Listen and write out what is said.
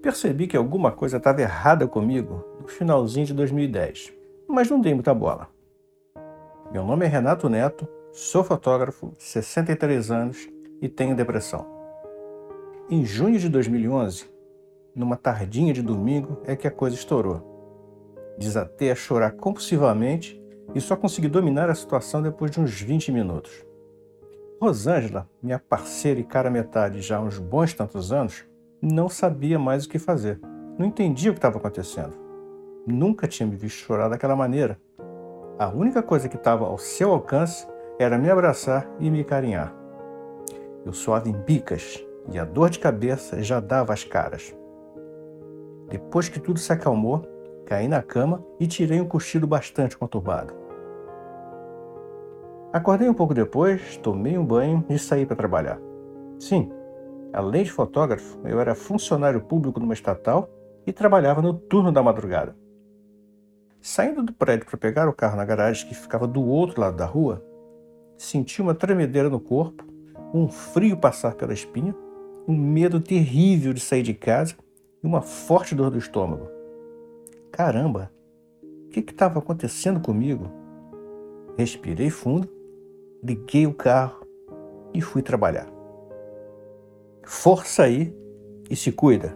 percebi que alguma coisa estava errada comigo no finalzinho de 2010, mas não dei muita bola. Meu nome é Renato Neto, sou fotógrafo, 63 anos e tenho depressão. Em junho de 2011, numa tardinha de domingo, é que a coisa estourou. Desatei a chorar compulsivamente e só consegui dominar a situação depois de uns 20 minutos. Rosângela, minha parceira e cara metade já há uns bons tantos anos, não sabia mais o que fazer. Não entendia o que estava acontecendo. Nunca tinha me visto chorar daquela maneira. A única coisa que estava ao seu alcance era me abraçar e me carinhar. Eu suava em bicas e a dor de cabeça já dava as caras. Depois que tudo se acalmou, caí na cama e tirei um cochilo bastante conturbado. Acordei um pouco depois, tomei um banho e saí para trabalhar. Sim, além de fotógrafo, eu era funcionário público numa estatal e trabalhava no turno da madrugada. Saindo do prédio para pegar o carro na garagem que ficava do outro lado da rua, senti uma tremedeira no corpo, um frio passar pela espinha, um medo terrível de sair de casa e uma forte dor do estômago. Caramba, o que estava acontecendo comigo? Respirei fundo, liguei o carro e fui trabalhar. Força aí e se cuida.